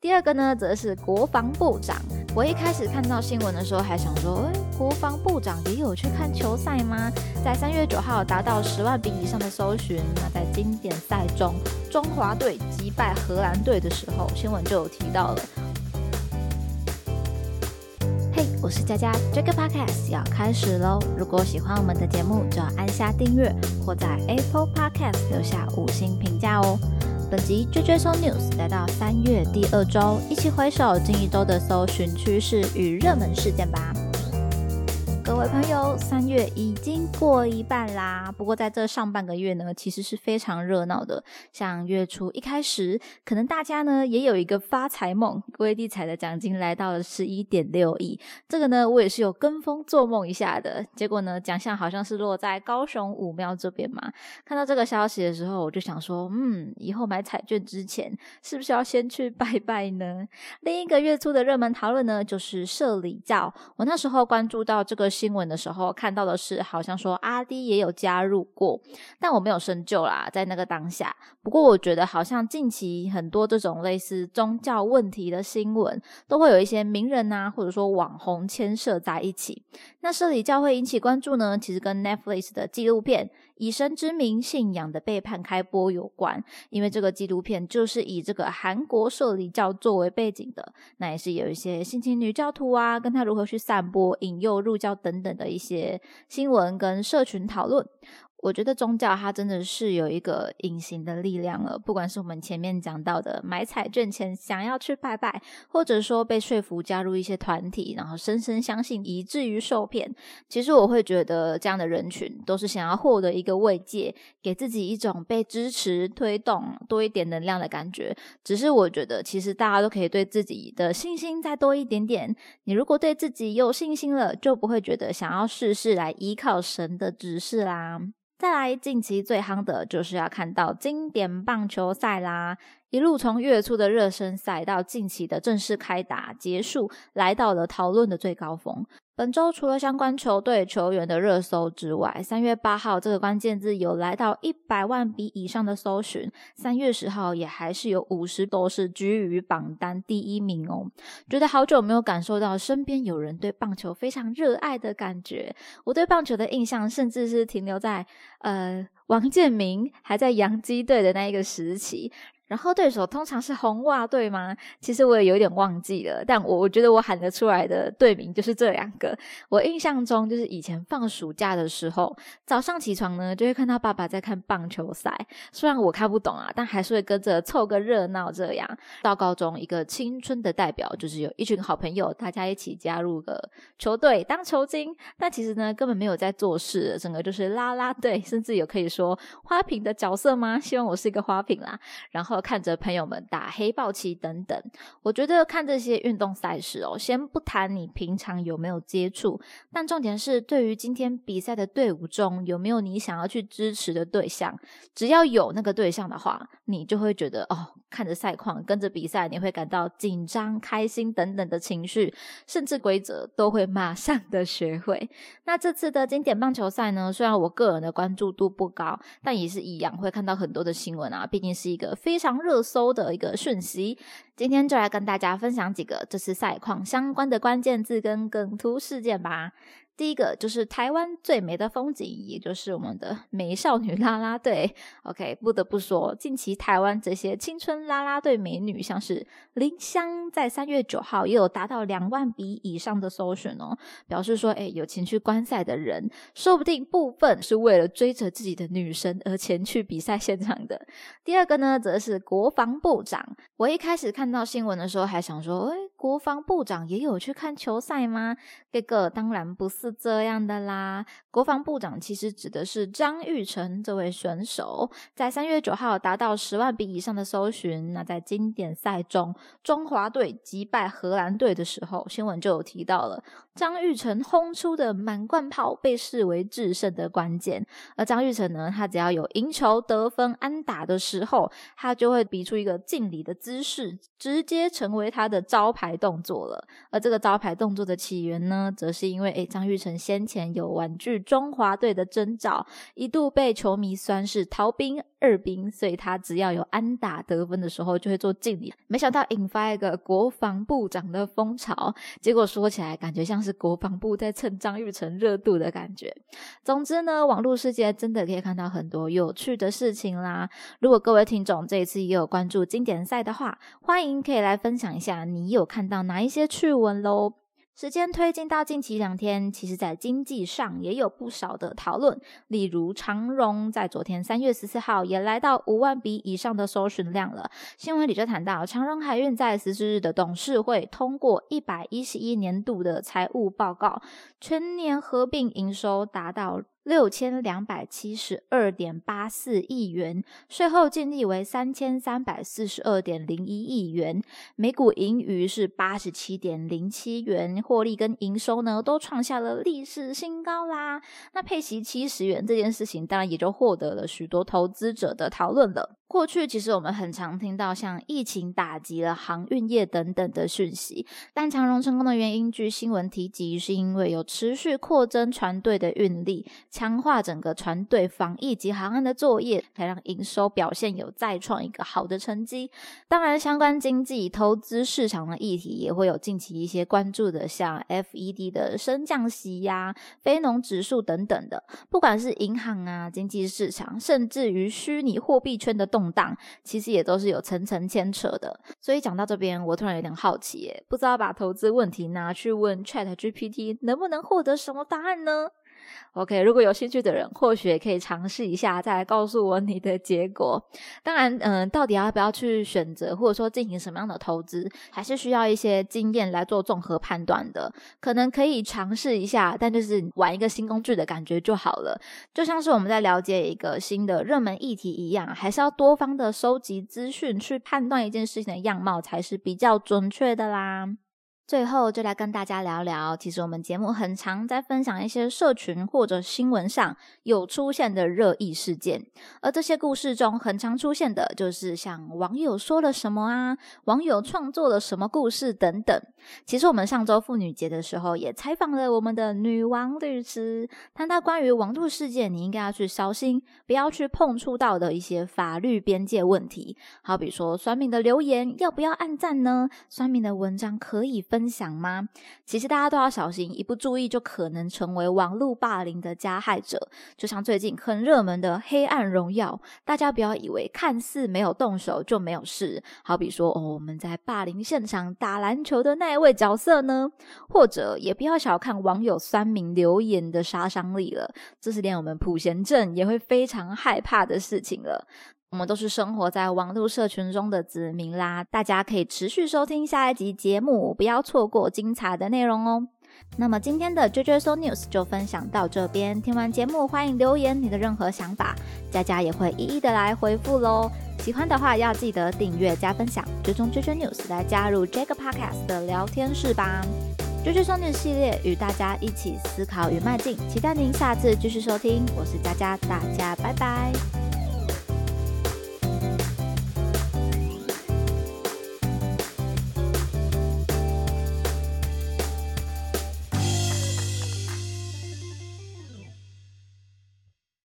第二个呢，则是国防部长。我一开始看到新闻的时候，还想说，哎，国防部长也有去看球赛吗？在三月九号达到十万笔以上的搜寻，那在经典赛中，中华队击败荷兰队的时候，新闻就有提到了。嘿，我是佳佳，这个 podcast 要开始喽！如果喜欢我们的节目，就要按下订阅，或在 Apple Podcast 留下五星评价哦。本集追追搜 news 来到三月第二周，一起回首近一周的搜寻趋势与热门事件吧。各位朋友，三月已经过一半啦。不过在这上半个月呢，其实是非常热闹的。像月初一开始，可能大家呢也有一个发财梦，微地彩的奖金来到了十一点六亿。这个呢，我也是有跟风做梦一下的。结果呢，奖项好像是落在高雄武庙这边嘛。看到这个消息的时候，我就想说，嗯，以后买彩券之前，是不是要先去拜拜呢？另一个月初的热门讨论呢，就是社礼教。我那时候关注到这个。新闻的时候看到的是，好像说阿迪也有加入过，但我没有深究啦，在那个当下。不过我觉得好像近期很多这种类似宗教问题的新闻，都会有一些名人呐，或者说网红牵涉在一起。那社里教会引起关注呢，其实跟 Netflix 的纪录片。以神之名，信仰的背叛开播有关，因为这个纪录片就是以这个韩国社里教作为背景的，那也是有一些性侵女教徒啊，跟他如何去散播、引诱入教等等等的一些新闻跟社群讨论。我觉得宗教它真的是有一个隐形的力量了，不管是我们前面讲到的买彩券钱想要去拜拜，或者说被说服加入一些团体，然后深深相信以至于受骗。其实我会觉得这样的人群都是想要获得一个慰藉，给自己一种被支持、推动多一点能量的感觉。只是我觉得，其实大家都可以对自己的信心再多一点点。你如果对自己有信心了，就不会觉得想要事事来依靠神的指示啦。再来，近期最夯的就是要看到经典棒球赛啦。一路从月初的热身赛到近期的正式开打结束，来到了讨论的最高峰。本周除了相关球队球员的热搜之外，三月八号这个关键字有来到一百万笔以上的搜寻，三月十号也还是有五十多是居于榜单第一名哦。觉得好久没有感受到身边有人对棒球非常热爱的感觉。我对棒球的印象甚至是停留在呃王建民还在洋基队的那一个时期。然后对手通常是红袜队吗？其实我也有点忘记了，但我我觉得我喊得出来的队名就是这两个。我印象中就是以前放暑假的时候，早上起床呢就会看到爸爸在看棒球赛，虽然我看不懂啊，但还是会跟着凑个热闹。这样到高中，一个青春的代表就是有一群好朋友，大家一起加入个球队当球精，但其实呢根本没有在做事，整个就是啦啦队，甚至有可以说说花瓶的角色吗？希望我是一个花瓶啦，然后。看着朋友们打黑豹棋等等，我觉得看这些运动赛事哦，先不谈你平常有没有接触，但重点是对于今天比赛的队伍中有没有你想要去支持的对象，只要有那个对象的话，你就会觉得哦，看着赛况跟着比赛，你会感到紧张、开心等等的情绪，甚至规则都会马上的学会。那这次的经典棒球赛呢，虽然我个人的关注度不高，但也是一样会看到很多的新闻啊，毕竟是一个非常。热搜的一个讯息，今天就来跟大家分享几个这次赛况相关的关键字跟梗图事件吧。第一个就是台湾最美的风景，也就是我们的美少女啦啦队。OK，不得不说，近期台湾这些青春啦啦队美女，像是林香，在三月九号也有达到两万笔以上的搜寻哦，表示说，哎，有前去观赛的人，说不定部分是为了追着自己的女神而前去比赛现场的。第二个呢，则是国防部长。我一开始看到新闻的时候，还想说，哎，国防部长也有去看球赛吗？这个当然不是。这样的啦，国防部长其实指的是张玉成这位选手，在三月九号达到十万笔以上的搜寻。那在经典赛中，中华队击败荷兰队的时候，新闻就有提到了张玉成轰出的满贯炮被视为制胜的关键。而张玉成呢，他只要有赢球、得分、安打的时候，他就会比出一个敬礼的姿势，直接成为他的招牌动作了。而这个招牌动作的起源呢，则是因为诶张玉成先前有婉拒中华队的征兆，一度被球迷酸是逃兵。二兵，所以他只要有安打得分的时候，就会做敬礼。没想到引发一个国防部长的风潮，结果说起来感觉像是国防部在蹭张玉成热度的感觉。总之呢，网络世界真的可以看到很多有趣的事情啦。如果各位听众这一次也有关注经典赛的话，欢迎可以来分享一下你有看到哪一些趣闻喽。时间推进到近期两天，其实在经济上也有不少的讨论。例如长荣在昨天三月十四号也来到五万笔以上的搜寻量了。新闻里就谈到，长荣海运在十四日的董事会通过一百一十一年度的财务报告，全年合并营收达到。六千两百七十二点八四亿元，税后净利为三千三百四十二点零一亿元，每股盈余是八十七点零七元，获利跟营收呢都创下了历史新高啦。那配息七十元这件事情，当然也就获得了许多投资者的讨论了。过去其实我们很常听到像疫情打击了航运业等等的讯息，但长荣成功的原因，据新闻提及，是因为有持续扩增船队的运力，强化整个船队防疫及航岸的作业，才让营收表现有再创一个好的成绩。当然，相关经济投资市场的议题也会有近期一些关注的，像 FED 的升降息呀、非农指数等等的，不管是银行啊、经济市场，甚至于虚拟货币圈的动。动荡其实也都是有层层牵扯的，所以讲到这边，我突然有点好奇，耶，不知道把投资问题拿去问 Chat GPT 能不能获得什么答案呢？？OK，如果有兴趣的人，或许也可以尝试一下，再来告诉我你的结果。当然，嗯，到底要不要去选择，或者说进行什么样的投资，还是需要一些经验来做综合判断的。可能可以尝试一下，但就是玩一个新工具的感觉就好了。就像是我们在了解一个新的热门议题一样，还是要多方的收集资讯，去判断一件事情的样貌，才是比较准确的啦。最后就来跟大家聊聊，其实我们节目很常在分享一些社群或者新闻上有出现的热议事件，而这些故事中很常出现的就是像网友说了什么啊，网友创作了什么故事等等。其实我们上周妇女节的时候也采访了我们的女王律师，谈到关于网络事件你应该要去小心，不要去碰触到的一些法律边界问题，好比说酸民的留言要不要按赞呢？酸民的文章可以分。分享吗？其实大家都要小心，一不注意就可能成为网络霸凌的加害者。就像最近很热门的《黑暗荣耀》，大家不要以为看似没有动手就没有事。好比说，哦，我们在霸凌现场打篮球的那一位角色呢？或者也不要小看网友酸民留言的杀伤力了，这是连我们普贤镇也会非常害怕的事情了。我们都是生活在网络社群中的子民啦，大家可以持续收听下一集节目，不要错过精彩的内容哦。那么今天的 JJ So News 就分享到这边，听完节目欢迎留言你的任何想法，佳佳也会一一的来回复喽。喜欢的话要记得订阅加分享，追踪 JJ News 来加入这个 Podcast 的聊天室吧。JJ So News 系列与大家一起思考与迈进，期待您下次继续收听，我是佳佳，大家拜拜。